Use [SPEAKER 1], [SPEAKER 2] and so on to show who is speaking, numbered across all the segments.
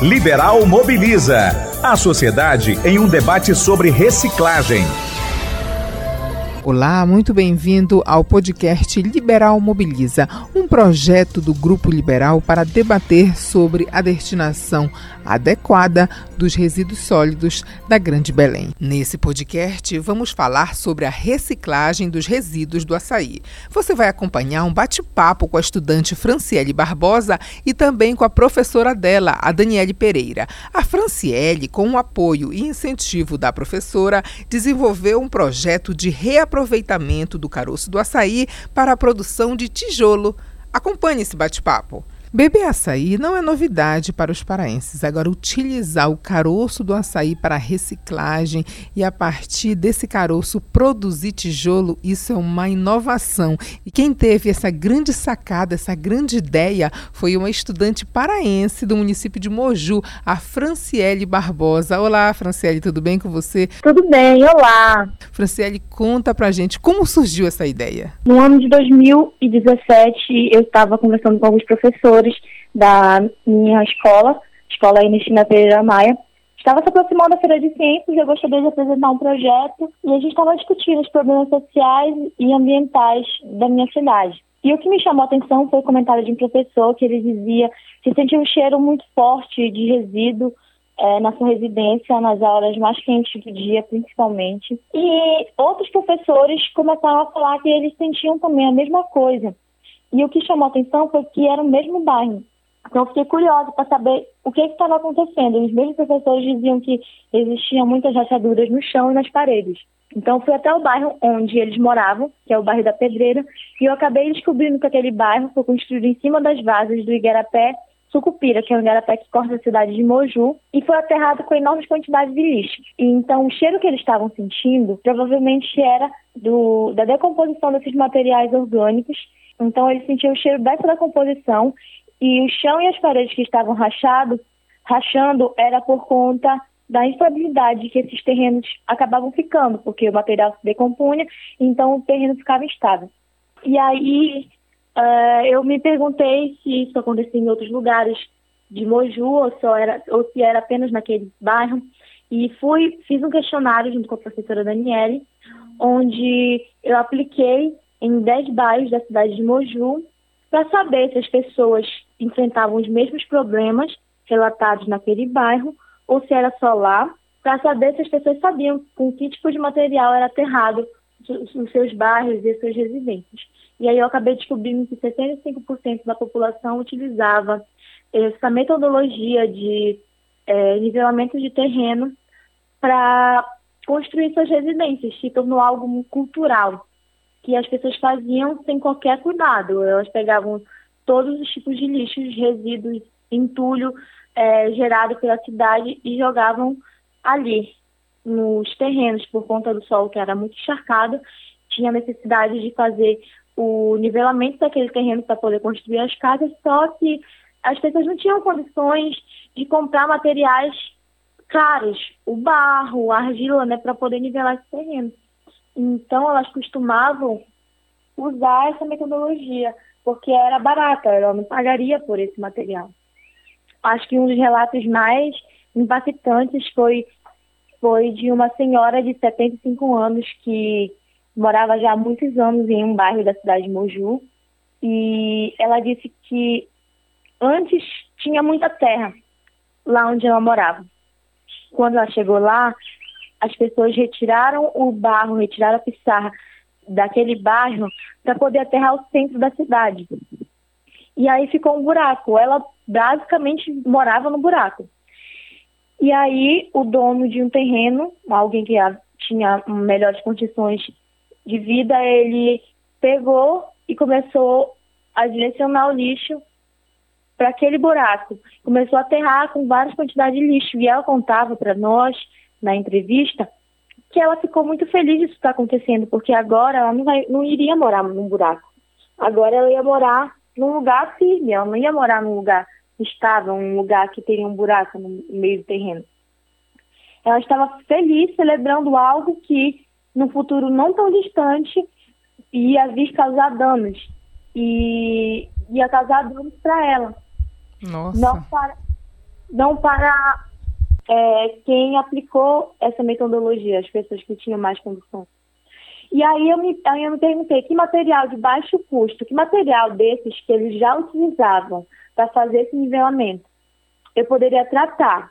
[SPEAKER 1] Liberal Mobiliza. A sociedade em um debate sobre reciclagem.
[SPEAKER 2] Olá, muito bem-vindo ao podcast Liberal Mobiliza, um projeto do Grupo Liberal para debater sobre a destinação adequada dos resíduos sólidos da Grande Belém. Nesse podcast, vamos falar sobre a reciclagem dos resíduos do açaí. Você vai acompanhar um bate-papo com a estudante Franciele Barbosa e também com a professora dela, a Daniele Pereira. A Franciele, com o apoio e incentivo da professora, desenvolveu um projeto de reaproveitamento do caroço do açaí para a produção de tijolo. Acompanhe esse bate-papo. Beber açaí não é novidade para os paraenses. Agora, utilizar o caroço do açaí para reciclagem e a partir desse caroço produzir tijolo, isso é uma inovação. E quem teve essa grande sacada, essa grande ideia, foi uma estudante paraense do município de Moju, a Franciele Barbosa. Olá, Franciele, tudo bem com você?
[SPEAKER 3] Tudo bem, olá.
[SPEAKER 2] Franciele, conta pra gente como surgiu essa ideia.
[SPEAKER 3] No ano de 2017, eu estava conversando com alguns professores professores da minha escola, Escola Ernestina Pereira Maia, estava se aproximando da Feira de Ciências e eu gostaria de apresentar um projeto e a gente estava discutindo os problemas sociais e ambientais da minha cidade. E o que me chamou a atenção foi o comentário de um professor que ele dizia que sentia um cheiro muito forte de resíduo é, na sua residência, nas horas mais quentes do dia, principalmente. E outros professores começaram a falar que eles sentiam também a mesma coisa. E o que chamou a atenção foi que era o mesmo bairro. Então, eu fiquei curiosa para saber o que estava acontecendo. Os mesmos professores diziam que existiam muitas rachaduras no chão e nas paredes. Então, fui até o bairro onde eles moravam, que é o bairro da Pedreira, e eu acabei descobrindo que aquele bairro foi construído em cima das vasas do Igarapé Sucupira, que é o Igarapé que corta a cidade de Moju, e foi aterrado com enormes quantidades de lixo. E, então, o cheiro que eles estavam sentindo provavelmente era do, da decomposição desses materiais orgânicos então ele sentia o cheiro dessa da composição e o chão e as paredes que estavam rachados, rachando era por conta da instabilidade que esses terrenos acabavam ficando, porque o material se decompunha, então o terreno ficava instável. E aí uh, eu me perguntei se isso acontecia em outros lugares de Moju ou, só era, ou se era apenas naquele bairro. E fui, fiz um questionário junto com a professora Daniele, onde eu apliquei em 10 bairros da cidade de Moju para saber se as pessoas enfrentavam os mesmos problemas relatados naquele bairro ou se era só lá, para saber se as pessoas sabiam com que tipo de material era aterrado nos seus bairros e suas residências. E aí eu acabei descobrindo que 75% da população utilizava essa metodologia de é, nivelamento de terreno para construir suas residências, se tornou algo cultural que as pessoas faziam sem qualquer cuidado. Elas pegavam todos os tipos de lixos, resíduos, entulho é, gerado pela cidade e jogavam ali nos terrenos por conta do solo que era muito encharcado. Tinha necessidade de fazer o nivelamento daquele terreno para poder construir as casas, só que as pessoas não tinham condições de comprar materiais caros, o barro, a argila, né, para poder nivelar esse terreno. Então, elas costumavam usar essa metodologia, porque era barata, ela não pagaria por esse material. Acho que um dos relatos mais impactantes foi, foi de uma senhora de 75 anos que morava já há muitos anos em um bairro da cidade de Moju, e ela disse que antes tinha muita terra lá onde ela morava. Quando ela chegou lá, as pessoas retiraram o barro, retiraram a pissarra daquele bairro para poder aterrar o centro da cidade. E aí ficou um buraco. Ela basicamente morava no buraco. E aí o dono de um terreno, alguém que tinha melhores condições de vida, ele pegou e começou a direcionar o lixo para aquele buraco. Começou a aterrar com várias quantidades de lixo. E ela contava para nós na entrevista que ela ficou muito feliz disso estar acontecendo, porque agora ela não, vai, não iria morar num buraco. Agora ela ia morar num lugar firme, ela não ia morar num lugar estável, um lugar que teria um buraco no meio do terreno. Ela estava feliz, celebrando algo que no futuro não tão distante ia vir causar danos. E ia causar danos para ela.
[SPEAKER 2] Nossa. Não para,
[SPEAKER 3] não para é, quem aplicou essa metodologia, as pessoas que tinham mais condição. E aí eu, me, aí eu me perguntei que material de baixo custo, que material desses que eles já utilizavam para fazer esse nivelamento, eu poderia tratar,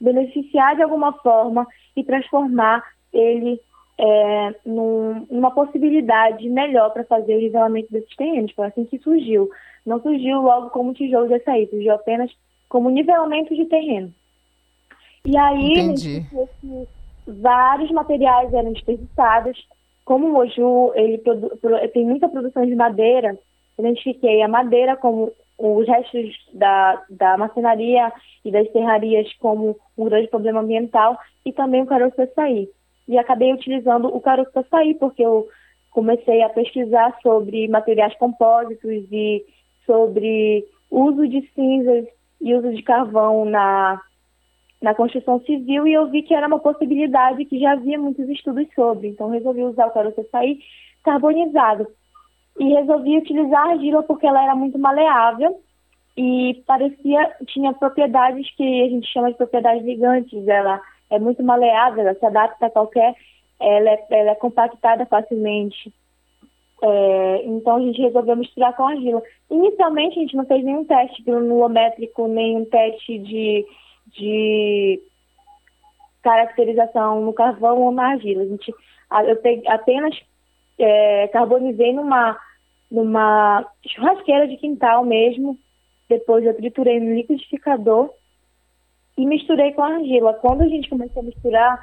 [SPEAKER 3] beneficiar de alguma forma e transformar ele é, num, numa possibilidade melhor para fazer o nivelamento desses terrenos. Foi assim que surgiu. Não surgiu logo como tijolo de açaí, surgiu apenas como nivelamento de terreno. E aí, vários materiais eram desperdiçados. Como o Moju ele tem muita produção de madeira, identifiquei a madeira como os restos da, da marcenaria e das serrarias como um grande problema ambiental e também o caroço açaí. E acabei utilizando o caroço açaí porque eu comecei a pesquisar sobre materiais compósitos e sobre uso de cinzas e uso de carvão na na construção civil e eu vi que era uma possibilidade que já havia muitos estudos sobre. Então resolvi usar o caroço açaí carbonizado. E resolvi utilizar a argila porque ela era muito maleável e parecia tinha propriedades que a gente chama de propriedades ligantes. Ela é muito maleável, ela se adapta a qualquer, ela é, ela é compactada facilmente. É, então a gente resolveu misturar com argila. Inicialmente a gente não fez nenhum teste granulométrico, nenhum teste de de caracterização no carvão ou na argila. A gente, eu peguei, apenas é, carbonizei numa, numa churrasqueira de quintal mesmo, depois eu triturei no liquidificador e misturei com a argila. Quando a gente começou a misturar,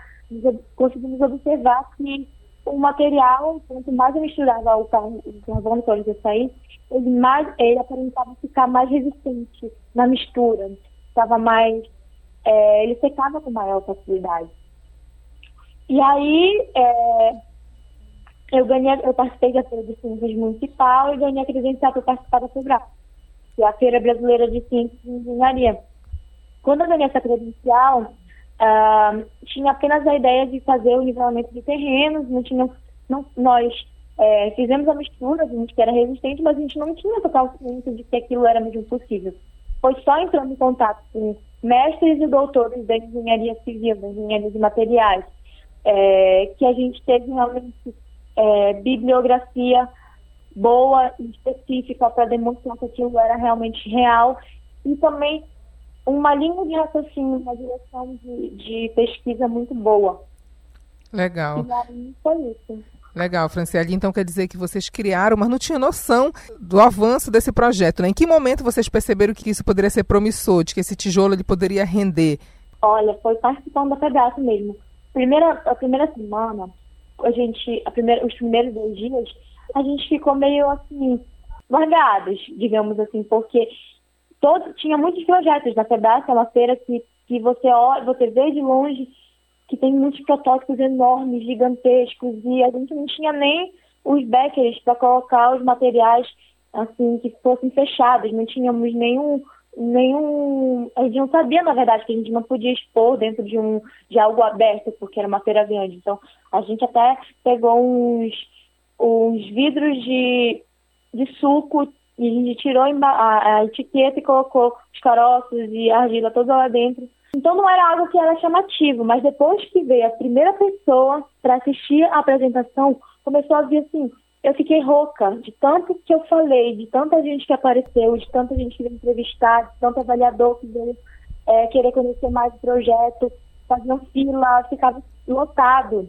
[SPEAKER 3] conseguimos observar que o material, quanto mais eu misturava o carvão do de açaí, ele, mais, ele aparentava ficar mais resistente na mistura, estava mais é, ele secava com maior facilidade. E aí é, eu ganhei, eu participei da Feira de Ciências Municipal e ganhei a credencial para participar da FEBRAC, que é a Feira Brasileira de Ciências e Engenharia. Quando eu ganhei essa credencial, uh, tinha apenas a ideia de fazer o nivelamento de terrenos, não tinha, não, nós é, fizemos a mistura, a gente que era resistente, mas a gente não tinha total ciência de que aquilo era mesmo possível. Foi só entrando em contato com mestres e doutores da engenharia civil, da engenharia de materiais, é, que a gente teve realmente é, bibliografia boa e específica para demonstrar que aquilo era realmente real e também uma linha de raciocínio, uma direção de, de pesquisa muito boa.
[SPEAKER 2] Legal.
[SPEAKER 3] E aí foi isso.
[SPEAKER 2] Legal, Franciele. Então quer dizer que vocês criaram, mas não tinha noção do avanço desse projeto. Né? Em que momento vocês perceberam que isso poderia ser promissor, de que esse tijolo ele poderia render?
[SPEAKER 3] Olha, foi participando da pedaço mesmo. Primeira, a primeira semana, a gente, a primeira, os primeiros dois dias, a gente ficou meio assim, largados, digamos assim, porque todo, tinha muitos projetos da pedaço, é uma feira que, que você olha, você vê de longe que tem muitos protótipos enormes, gigantescos, e a gente não tinha nem os backers para colocar os materiais assim que fossem fechados, não tínhamos nenhum nenhum a gente não sabia na verdade que a gente não podia expor dentro de um de algo aberto porque era uma feira grande. Então a gente até pegou uns uns vidros de, de suco e a gente tirou a, a etiqueta e colocou os caroços e a argila toda lá dentro então não era algo que era chamativo, mas depois que veio a primeira pessoa para assistir a apresentação, começou a vir assim, eu fiquei rouca de tanto que eu falei, de tanta gente que apareceu, de tanta gente que veio entrevistar, de tanto avaliador que veio é, querer conhecer mais o projeto, faziam fila, ficava lotado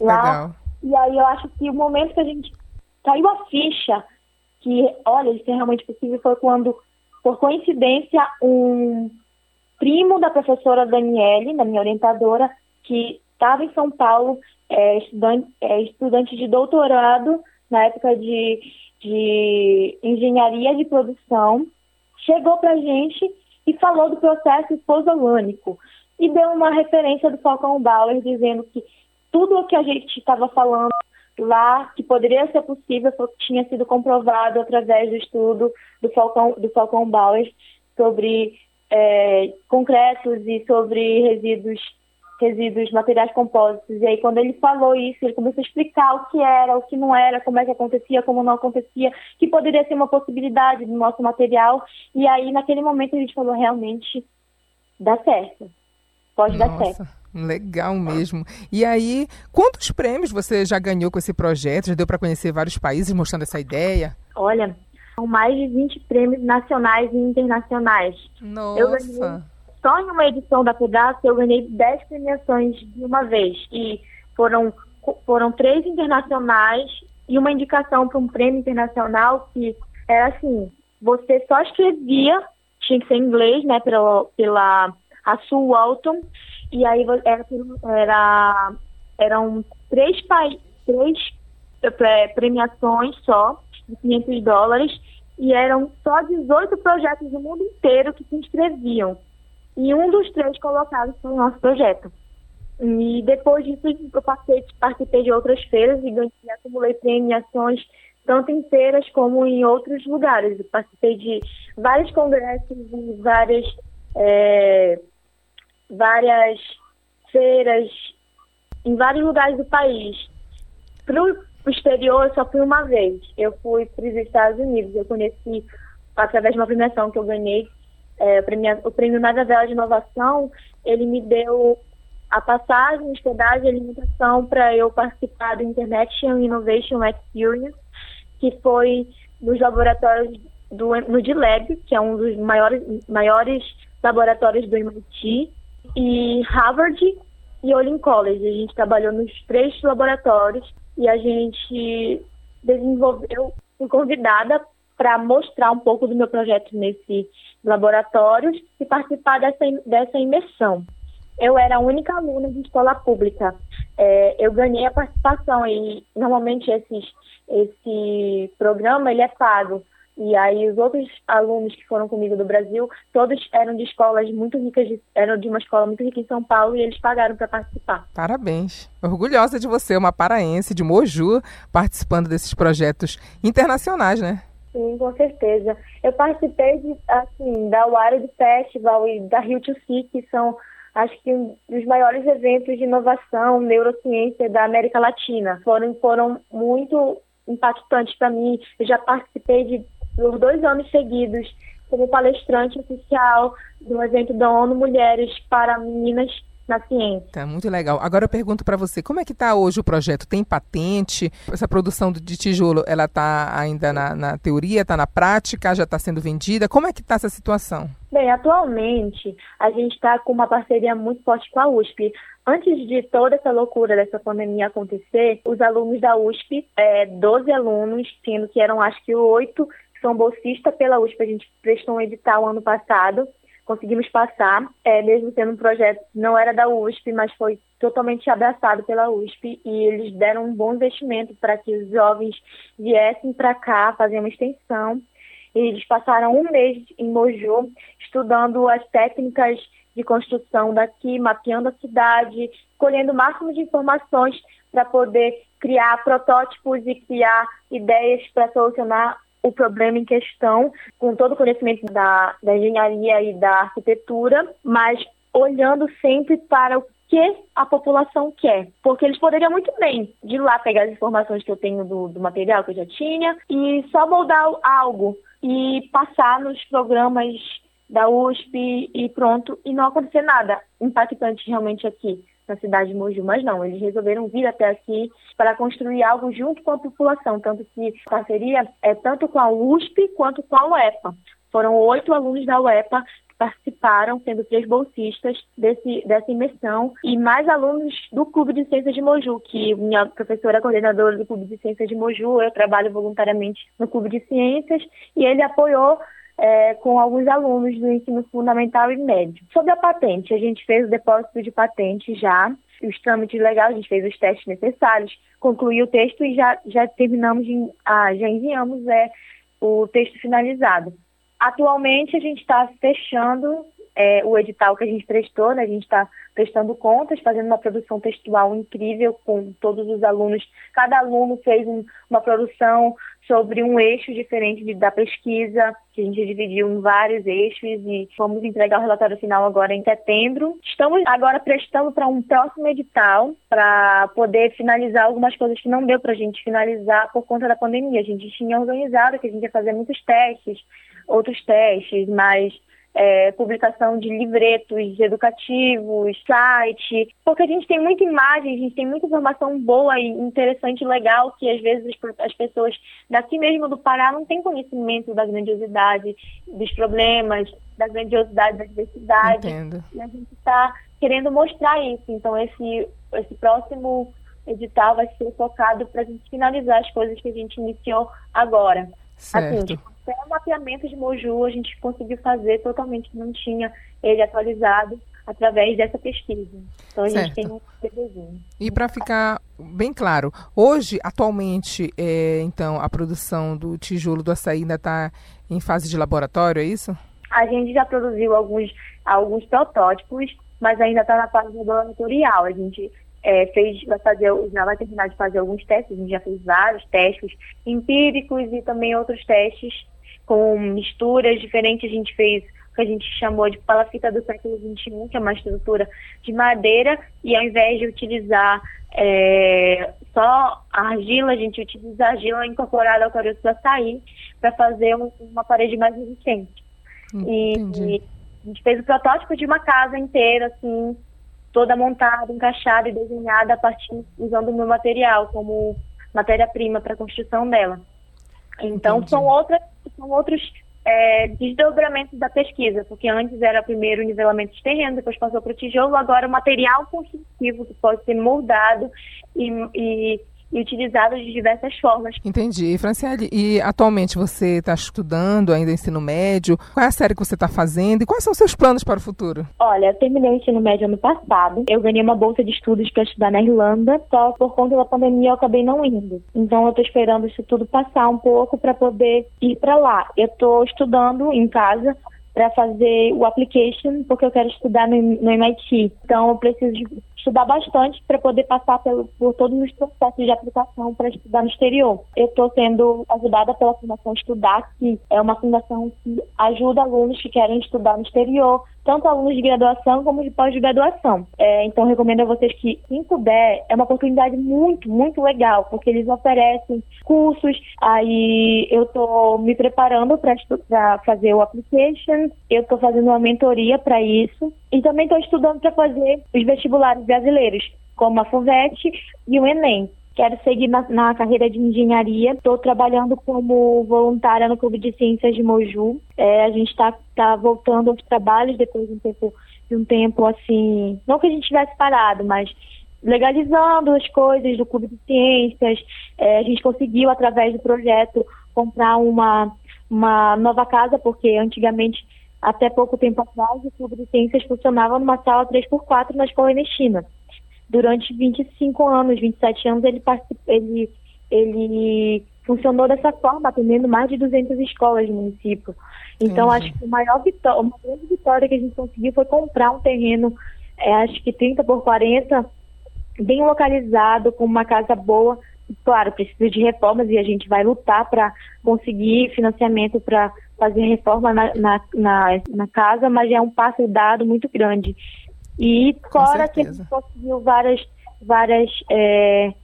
[SPEAKER 3] lá. Legal. E aí eu acho que o momento que a gente caiu a ficha que, olha, isso é realmente possível, foi quando, por coincidência, um primo da professora Daniele, da minha orientadora, que estava em São Paulo, é, estudante, é, estudante de doutorado na época de, de engenharia de produção, chegou para a gente e falou do processo posolânico e deu uma referência do Falcão Bauer, dizendo que tudo o que a gente estava falando lá, que poderia ser possível, tinha sido comprovado através do estudo do Falcão, do Falcão Bauer sobre é, concretos e sobre resíduos, resíduos, materiais compósitos. E aí, quando ele falou isso, ele começou a explicar o que era, o que não era, como é que acontecia, como não acontecia, que poderia ser uma possibilidade do nosso material. E aí, naquele momento, a gente falou realmente dá certo. Pode Nossa. dar certo.
[SPEAKER 2] Legal mesmo. E aí, quantos prêmios você já ganhou com esse projeto? Já deu para conhecer vários países mostrando essa ideia?
[SPEAKER 3] Olha, são mais de 20 prêmios nacionais e internacionais.
[SPEAKER 2] Nossa! Eu ganhei,
[SPEAKER 3] só em uma edição da Pedaço eu ganhei 10 premiações de uma vez. E foram, foram três internacionais e uma indicação para um prêmio internacional que era assim, você só escrevia, tinha que ser em inglês, né, pela, pela a Sue Walton, e aí era, era, eram três, três é, premiações só, de 500 dólares, e eram só 18 projetos do mundo inteiro que se inscreviam. E um dos três colocados o nosso projeto. E depois disso, eu participei, participei de outras feiras e ganhei, acumulei premiações tanto em feiras como em outros lugares. Eu participei de vários congressos e várias, é, várias feiras em vários lugares do país. O exterior, eu só fui uma vez. Eu fui para os Estados Unidos. Eu conheci, através de uma premiação que eu ganhei, é, o prêmio Nada Vela de Inovação, ele me deu a passagem, hospedagem e alimentação para eu participar do International Innovation Experience, que foi nos laboratórios do no D-Lab, que é um dos maiores, maiores laboratórios do MIT, e Harvard e Olin College. A gente trabalhou nos três laboratórios e a gente desenvolveu, fui convidada para mostrar um pouco do meu projeto nesse laboratórios e participar dessa, dessa imersão. Eu era a única aluna de escola pública. É, eu ganhei a participação e normalmente esses, esse programa ele é pago. E aí os outros alunos que foram comigo do Brasil, todos eram de escolas muito ricas, de, eram de uma escola muito rica em São Paulo e eles pagaram para participar.
[SPEAKER 2] Parabéns. Orgulhosa de você, uma paraense de Moju, participando desses projetos internacionais, né?
[SPEAKER 3] Sim, com certeza. Eu participei de, assim, da Wild Festival e da Rio to See, que são, acho que, um dos maiores eventos de inovação, neurociência da América Latina. Foram, foram muito impactantes para mim. Eu já participei de por dois anos seguidos como palestrante oficial do evento da ONU Mulheres para Meninas na ciência.
[SPEAKER 2] Tá muito legal. Agora eu pergunto para você, como é que está hoje o projeto? Tem patente? Essa produção de tijolo, ela está ainda na, na teoria, está na prática, já está sendo vendida? Como é que está essa situação?
[SPEAKER 3] Bem, atualmente a gente está com uma parceria muito forte com a USP. Antes de toda essa loucura dessa pandemia acontecer, os alunos da USP, é, 12 alunos, sendo que eram acho que oito são bolsistas pela USP. A gente prestou um edital ano passado, conseguimos passar, é, mesmo sendo um projeto que não era da USP, mas foi totalmente abraçado pela USP e eles deram um bom investimento para que os jovens viessem para cá fazer uma extensão. E eles passaram um mês em Moju estudando as técnicas de construção daqui, mapeando a cidade, colhendo o máximo de informações para poder criar protótipos e criar ideias para solucionar o problema em questão, com todo o conhecimento da, da engenharia e da arquitetura, mas olhando sempre para o que a população quer. Porque eles poderiam muito bem de lá pegar as informações que eu tenho do, do material que eu já tinha e só moldar algo e passar nos programas da USP e pronto, e não acontecer nada impactante realmente aqui na cidade de Mogi, mas não, eles resolveram vir até aqui para construir algo junto com a população, tanto que a parceria é tanto com a USP quanto com a UEPA. Foram oito alunos da UEPA que participaram, sendo três bolsistas desse, dessa imersão, e mais alunos do Clube de Ciências de Moju, que minha professora coordenadora do Clube de Ciências de Moju, eu trabalho voluntariamente no Clube de Ciências, e ele apoiou é, com alguns alunos do ensino fundamental e médio. Sobre a patente, a gente fez o depósito de patente já, os trâmites legais, a gente fez os testes necessários, concluiu o texto e já, já terminamos, de, ah, já enviamos é, o texto finalizado. Atualmente a gente está fechando é, o edital que a gente prestou, né? a gente está prestando contas, fazendo uma produção textual incrível com todos os alunos. Cada aluno fez um, uma produção sobre um eixo diferente de, da pesquisa, que a gente dividiu em vários eixos e vamos entregar o relatório final agora em setembro. Estamos agora prestando para um próximo edital para poder finalizar algumas coisas que não deu para a gente finalizar por conta da pandemia. A gente tinha organizado que a gente ia fazer muitos testes, outros testes, mas é, publicação de livretos educativos, site, porque a gente tem muita imagem, a gente tem muita informação boa e interessante legal que às vezes as pessoas daqui mesmo do Pará não têm conhecimento da grandiosidade dos problemas, da grandiosidade da diversidade.
[SPEAKER 2] Entendo.
[SPEAKER 3] E a gente está querendo mostrar isso. Então esse, esse próximo edital vai ser focado para a gente finalizar as coisas que a gente iniciou agora.
[SPEAKER 2] Certo.
[SPEAKER 3] Assim, até o mapeamento de Moju a gente conseguiu fazer totalmente, não tinha ele atualizado através dessa pesquisa. Então a
[SPEAKER 2] Certo.
[SPEAKER 3] gente tem um bebezinho.
[SPEAKER 2] E para ficar bem claro, hoje, atualmente, é, então, a produção do tijolo do açaí ainda está em fase de laboratório, é isso?
[SPEAKER 3] A gente já produziu alguns, alguns protótipos, mas ainda está na fase laboratorial. A gente é, fez, vai fazer, já vai terminar de fazer alguns testes, a gente já fez vários testes empíricos e também outros testes com misturas diferentes. A gente fez o que a gente chamou de palafita do século XXI, que é uma estrutura de madeira, e ao invés de utilizar é, só argila, a gente utiliza argila incorporada ao caroço do açaí para fazer um- uma parede mais resistente. E,
[SPEAKER 2] Entendi.
[SPEAKER 3] e a gente fez o protótipo de uma casa inteira, assim, toda montada, encaixada e desenhada a partir usando o meu material como matéria-prima para a construção dela. Então
[SPEAKER 2] Entendi.
[SPEAKER 3] são outras, são outros é, desdobramentos da pesquisa, porque antes era primeiro o nivelamento de terreno, depois passou para o tijolo, agora o material construtivo que pode ser moldado e, e- e utilizado de diversas formas.
[SPEAKER 2] Entendi. Franciele, e atualmente você está estudando ainda ensino médio? Qual é a série que você está fazendo e quais são os seus planos para o futuro?
[SPEAKER 3] Olha, eu terminei o ensino médio ano passado. Eu ganhei uma bolsa de estudos para estudar na Irlanda, só por conta da pandemia eu acabei não indo. Então eu tô esperando isso tudo passar um pouco para poder ir para lá. Eu tô estudando em casa para fazer o application, porque eu quero estudar no, no MIT. Então eu preciso de estudar bastante para poder passar pelo, por todos os processos de aplicação para estudar no exterior. Eu estou sendo ajudada pela Fundação Estudar, que é uma fundação que ajuda alunos que querem estudar no exterior, tanto alunos de graduação como de pós-graduação. É, então, recomendo a vocês que, quem puder, é uma oportunidade muito, muito legal, porque eles oferecem cursos. Aí eu estou me preparando para fazer o application, eu estou fazendo uma mentoria para isso, e também estou estudando para fazer os vestibulares brasileiros, como a FUVET e o Enem. Quero seguir na, na carreira de engenharia. Estou trabalhando como voluntária no Clube de Ciências de Moju. É, a gente está tá voltando aos trabalhos depois de um tempo, de um tempo assim, não que a gente tivesse parado, mas legalizando as coisas do Clube de Ciências. É, a gente conseguiu, através do projeto, comprar uma, uma nova casa, porque antigamente, até pouco tempo atrás, o Clube de Ciências funcionava numa sala 3x4 na Escola Ernestina durante 25 anos, 27 anos, ele, ele, ele funcionou dessa forma, atendendo mais de 200 escolas no município. Então,
[SPEAKER 2] Entendi.
[SPEAKER 3] acho que a maior vitória, uma grande vitória que a gente conseguiu foi comprar um terreno, é, acho que 30 por 40, bem localizado, com uma casa boa. Claro, precisa de reformas e a gente vai lutar para conseguir financiamento para fazer reforma na, na, na, na casa, mas é um passo dado muito grande. E fora que a gente conseguiu várias, várias é,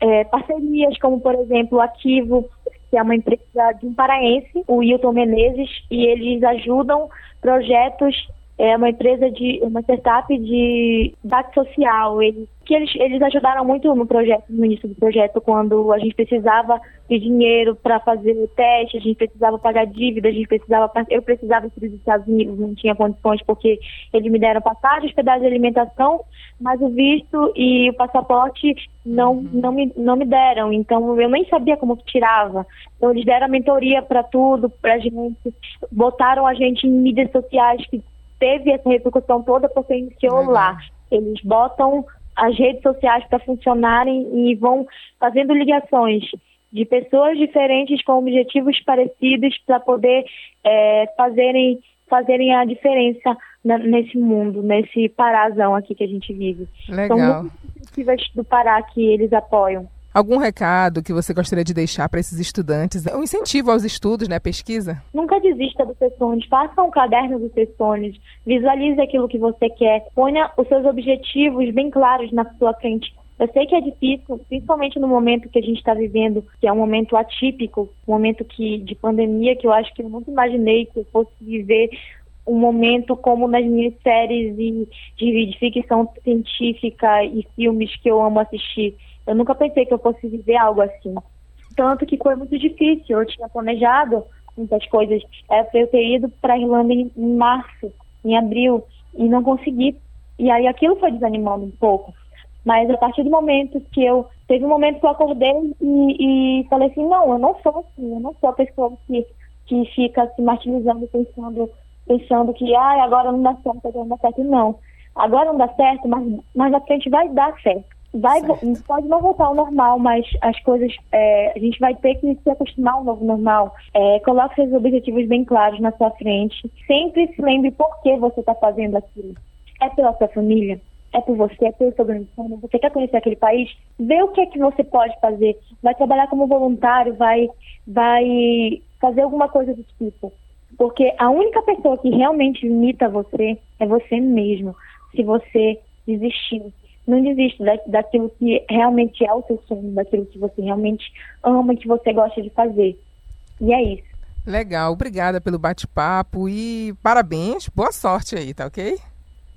[SPEAKER 3] é, parcerias, como por exemplo o Ativo, que é uma empresa de um paraense, o Hilton Menezes, e eles ajudam projetos, é uma empresa de uma startup de dado social. Eles, que eles, eles ajudaram muito no projeto, no início do projeto, quando a gente precisava de dinheiro para fazer o teste, a gente precisava pagar dívida, a gente precisava, eu precisava ir para os Estados Unidos, não tinha condições porque eles me deram passagem, hospedagem alimentação, mas o visto e o passaporte não, uhum. não, me, não me deram, então eu nem sabia como que tirava. Então eles deram a mentoria para tudo, para a gente, botaram a gente em mídias sociais que teve essa repercussão toda porque iniciou uhum. lá. Eles botam as redes sociais para funcionarem e vão fazendo ligações de pessoas diferentes com objetivos parecidos para poder é, fazerem, fazerem a diferença na, nesse mundo, nesse parazão aqui que a gente vive.
[SPEAKER 2] Legal.
[SPEAKER 3] São muitas iniciativas do Pará que eles apoiam.
[SPEAKER 2] Algum recado que você gostaria de deixar para esses estudantes? Um incentivo aos estudos, né? Pesquisa?
[SPEAKER 3] Nunca desista do Sessones. Faça um caderno do Sessones. Visualize aquilo que você quer. Ponha os seus objetivos bem claros na sua frente. Eu sei que é difícil, principalmente no momento que a gente está vivendo, que é um momento atípico, um momento que, de pandemia, que eu acho que eu nunca imaginei que eu fosse viver um momento como nas minhas séries de, de ficção científica e filmes que eu amo assistir. Eu nunca pensei que eu fosse viver algo assim. Tanto que foi muito difícil. Eu tinha planejado muitas coisas. Era para eu ter ido para a Irlanda em, março, em abril, e não consegui. E aí aquilo foi desanimando um pouco. Mas a partir do momento que eu. Teve um momento que eu acordei e, e falei assim: não, eu não sou assim, eu não sou a pessoa que, que fica se martirizando, pensando, pensando que ah, agora não dá certo, agora não dá certo. Não. Agora não dá certo, mas mais à frente vai dar certo. Vai, pode não voltar ao normal, mas as coisas, é, a gente vai ter que se acostumar ao novo normal. É, coloque seus objetivos bem claros na sua frente. Sempre se lembre por que você está fazendo aquilo. É pela sua família? É por você? É pelo seu grande sonho? Você quer conhecer aquele país? Vê o que é que você pode fazer. Vai trabalhar como voluntário, vai, vai fazer alguma coisa do tipo. Porque a única pessoa que realmente limita você é você mesmo. Se você desistir não desista da, daquilo que realmente é o seu sonho, daquilo que você realmente ama, que você gosta de fazer. E é isso.
[SPEAKER 2] Legal, obrigada pelo bate-papo e parabéns, boa sorte aí, tá ok?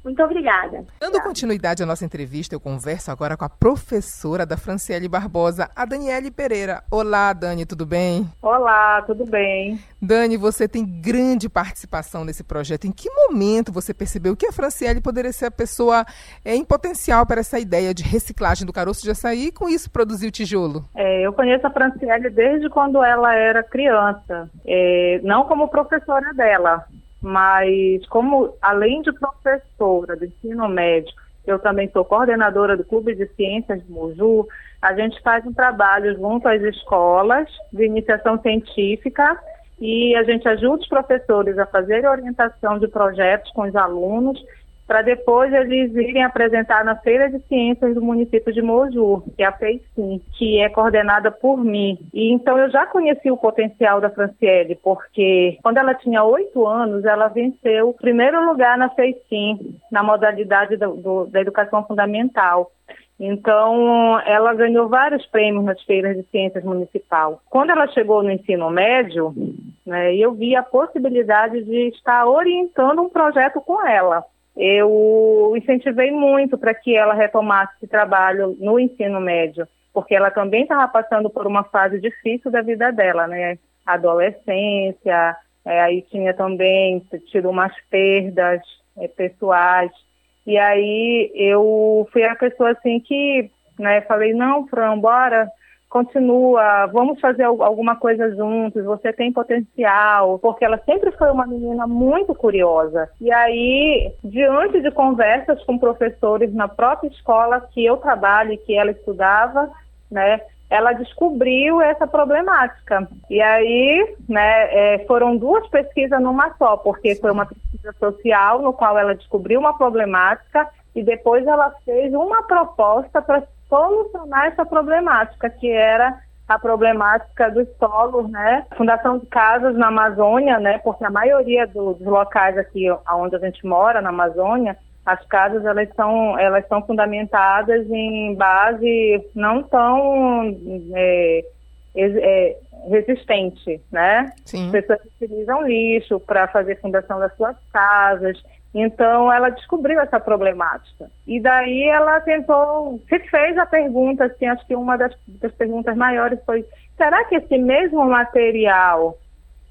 [SPEAKER 3] Muito obrigada.
[SPEAKER 2] Dando continuidade à nossa entrevista, eu converso agora com a professora da Franciele Barbosa, a Daniele Pereira. Olá, Dani, tudo bem?
[SPEAKER 4] Olá, tudo bem.
[SPEAKER 2] Dani, você tem grande participação nesse projeto. Em que momento você percebeu que a Franciele poderia ser a pessoa é, em potencial para essa ideia de reciclagem do caroço de açaí e com isso produzir o tijolo?
[SPEAKER 4] É, eu conheço a Franciele desde quando ela era criança, é, não como professora dela, mas como além de professora de ensino médio, eu também sou coordenadora do Clube de Ciências de Moju, a gente faz um trabalho junto às escolas de iniciação científica e a gente ajuda os professores a fazer orientação de projetos com os alunos para depois eles irem apresentar na Feira de Ciências do município de Moju, que é a FEICIM, que é coordenada por mim. E então eu já conheci o potencial da Franciele, porque quando ela tinha oito anos, ela venceu o primeiro lugar na FEICIM, na modalidade do, do, da educação fundamental. Então, ela ganhou vários prêmios nas feiras de ciências municipal. Quando ela chegou no ensino médio, né, eu vi a possibilidade de estar orientando um projeto com ela eu incentivei muito para que ela retomasse esse trabalho no ensino médio, porque ela também estava passando por uma fase difícil da vida dela, né? Adolescência, é, aí tinha também tido umas perdas é, pessoais. E aí eu fui a pessoa assim que, né, falei, não, Fran, bora, continua, vamos fazer alguma coisa juntos, você tem potencial, porque ela sempre foi uma menina muito curiosa. E aí, diante de conversas com professores na própria escola que eu trabalho e que ela estudava, né, ela descobriu essa problemática. E aí, né, é, foram duas pesquisas numa só, porque foi uma pesquisa social no qual ela descobriu uma problemática e depois ela fez uma proposta para solucionar essa problemática, que era a problemática dos solos, né? Fundação de casas na Amazônia, né? Porque a maioria dos locais aqui onde a gente mora, na Amazônia, as casas elas são elas são fundamentadas em base não tão é, é, resistente, né?
[SPEAKER 2] Sim.
[SPEAKER 4] As pessoas utilizam lixo para fazer fundação das suas casas. Então, ela descobriu essa problemática. E daí ela tentou, se fez a pergunta, assim, acho que uma das, das perguntas maiores foi: será que esse mesmo material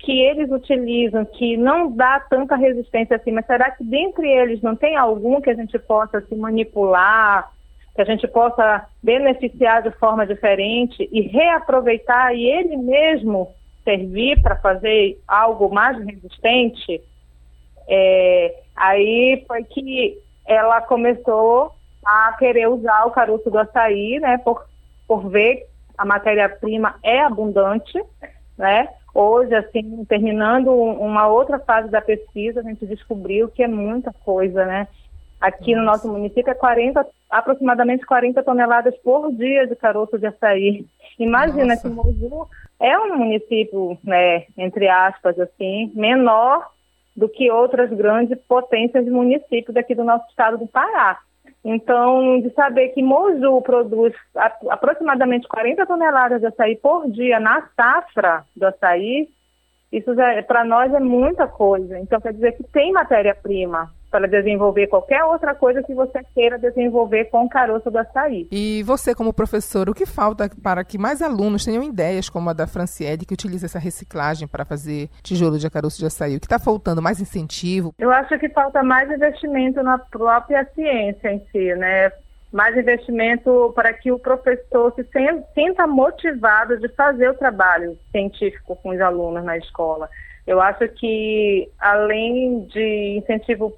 [SPEAKER 4] que eles utilizam, que não dá tanta resistência assim, mas será que dentre eles não tem algum que a gente possa se manipular, que a gente possa beneficiar de forma diferente e reaproveitar e ele mesmo servir para fazer algo mais resistente? É, aí foi que ela começou a querer usar o caroço do açaí, né, por, por ver a matéria-prima é abundante, né? Hoje, assim, terminando uma outra fase da pesquisa, a gente descobriu que é muita coisa, né? Aqui Nossa. no nosso município é 40, aproximadamente 40 toneladas por dia de caroço de açaí. Imagina Nossa. que Moju é um município, né, entre aspas, assim, menor do que outras grandes potências de municípios daqui do nosso estado do Pará. Então, de saber que Moju produz aproximadamente 40 toneladas de açaí por dia na safra do açaí, Isso para nós é muita coisa. Então quer dizer que tem matéria-prima para desenvolver qualquer outra coisa que você queira desenvolver com o caroço do açaí.
[SPEAKER 2] E você, como professor, o que falta para que mais alunos tenham ideias como a da Franciele, que utiliza essa reciclagem para fazer tijolo de caroço de açaí? O que está faltando? Mais incentivo?
[SPEAKER 4] Eu acho que falta mais investimento na própria ciência em si, né? Mais investimento para que o professor se sinta motivado de fazer o trabalho científico com os alunos na escola. Eu acho que, além de incentivo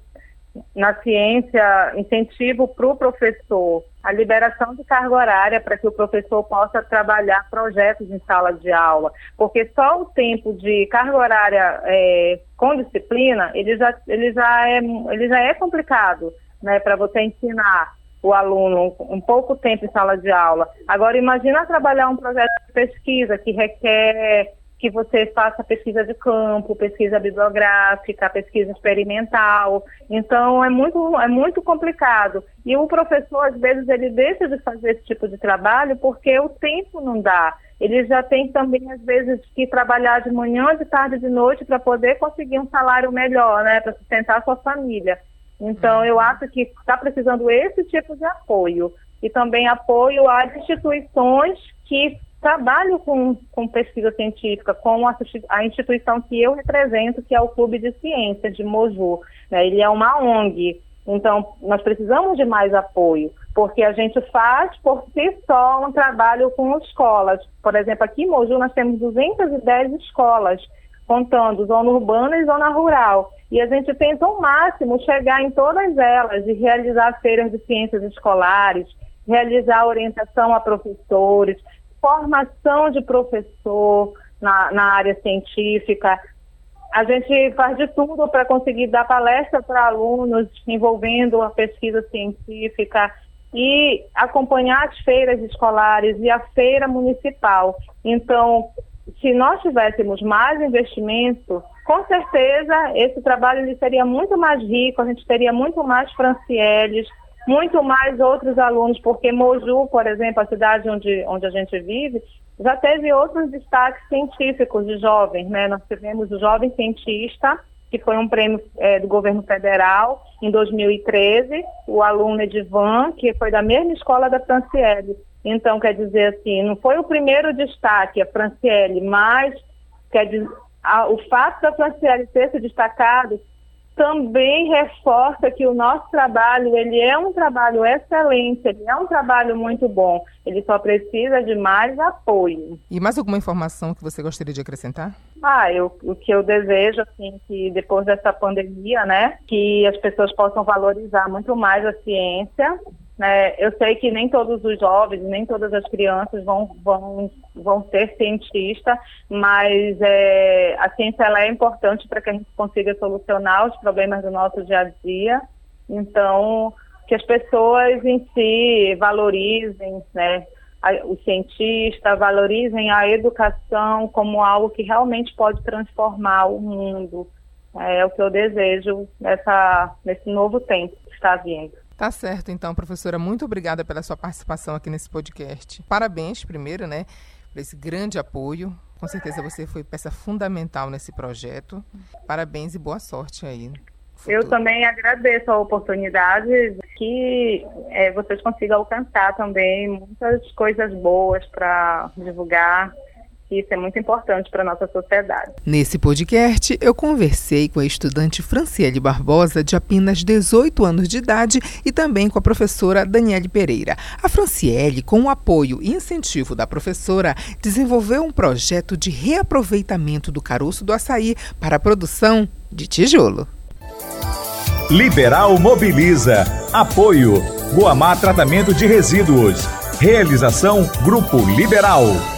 [SPEAKER 4] na ciência, incentivo para o professor, a liberação de carga horária para que o professor possa trabalhar projetos em sala de aula, porque só o tempo de carga horária é, com disciplina, ele já, ele já, é, ele já é complicado né, para você ensinar o aluno um pouco tempo em sala de aula. Agora, imagina trabalhar um projeto de pesquisa que requer que você faça pesquisa de campo, pesquisa bibliográfica, pesquisa experimental. Então, é muito, é muito complicado. E o professor, às vezes, ele deixa de fazer esse tipo de trabalho porque o tempo não dá. Ele já tem também, às vezes, que trabalhar de manhã, de tarde, de noite para poder conseguir um salário melhor, né, para sustentar a sua família. Então, eu acho que está precisando esse tipo de apoio. E também apoio às instituições que trabalham com, com pesquisa científica, como a, a, instituição que eu represento, que é o Clube de Ciências de Moju. Né? Ele é uma ONG. Então, nós precisamos de mais apoio, porque a gente faz por si só um trabalho com escolas. Por exemplo, aqui em Moju nós temos 210 escolas, contando zona urbana e zona rural. E a gente tenta ao máximo chegar em todas elas e realizar feiras de ciências escolares, realizar orientação a professores, formação de professor na, na área científica. A gente faz de tudo para conseguir dar palestra para alunos envolvendo a pesquisa científica e acompanhar as feiras escolares e a feira municipal. Então, se nós tivéssemos mais investimento, com certeza esse trabalho ele seria muito mais rico, a gente teria muito mais Francieles, muito mais outros alunos, porque Moju, por exemplo, a cidade onde, onde a gente vive, já teve outros destaques científicos de jovens, né? Nós tivemos o Jovem Cientista, que foi um prêmio é, do governo federal em 2013, o aluno Edivan, que foi da mesma escola da Franciele. Então, quer dizer assim, não foi o primeiro destaque, a Franciele, mas quer dizer, a, o fato da Franciele ter se destacado também reforça que o nosso trabalho ele é um trabalho excelente, ele é um trabalho muito bom. Ele só precisa de mais apoio.
[SPEAKER 2] E mais alguma informação que você gostaria de acrescentar?
[SPEAKER 4] Ah, eu, o que eu desejo assim que depois dessa pandemia, né, que as pessoas possam valorizar muito mais a ciência, né? Eu sei que nem todos os jovens, nem todas as crianças vão, vão, vão ser cientistas, mas é, a ciência ela é importante para que a gente consiga solucionar os problemas do nosso dia a dia. Então, que as pessoas em si valorizem né, o cientista, valorizem a educação como algo que realmente pode transformar o mundo. É, é o que eu desejo nessa, nesse novo tempo que está vindo.
[SPEAKER 2] Tá certo, então, professora. Muito obrigada pela sua participação aqui nesse podcast. Parabéns, primeiro, né, por esse grande apoio. Com certeza você foi peça fundamental nesse projeto. Parabéns e boa sorte aí.
[SPEAKER 4] Eu também agradeço a oportunidade que é, vocês consigam alcançar também muitas coisas boas para divulgar isso é muito importante para a nossa sociedade.
[SPEAKER 2] Nesse podcast, eu conversei com a estudante Franciele Barbosa, de apenas 18 anos de idade, e também com a professora Daniele Pereira. A Franciele, com o apoio e incentivo da professora, desenvolveu um projeto de reaproveitamento do caroço do açaí para a produção de tijolo.
[SPEAKER 1] Liberal Mobiliza. Apoio. Guamá Tratamento de Resíduos. Realização Grupo Liberal.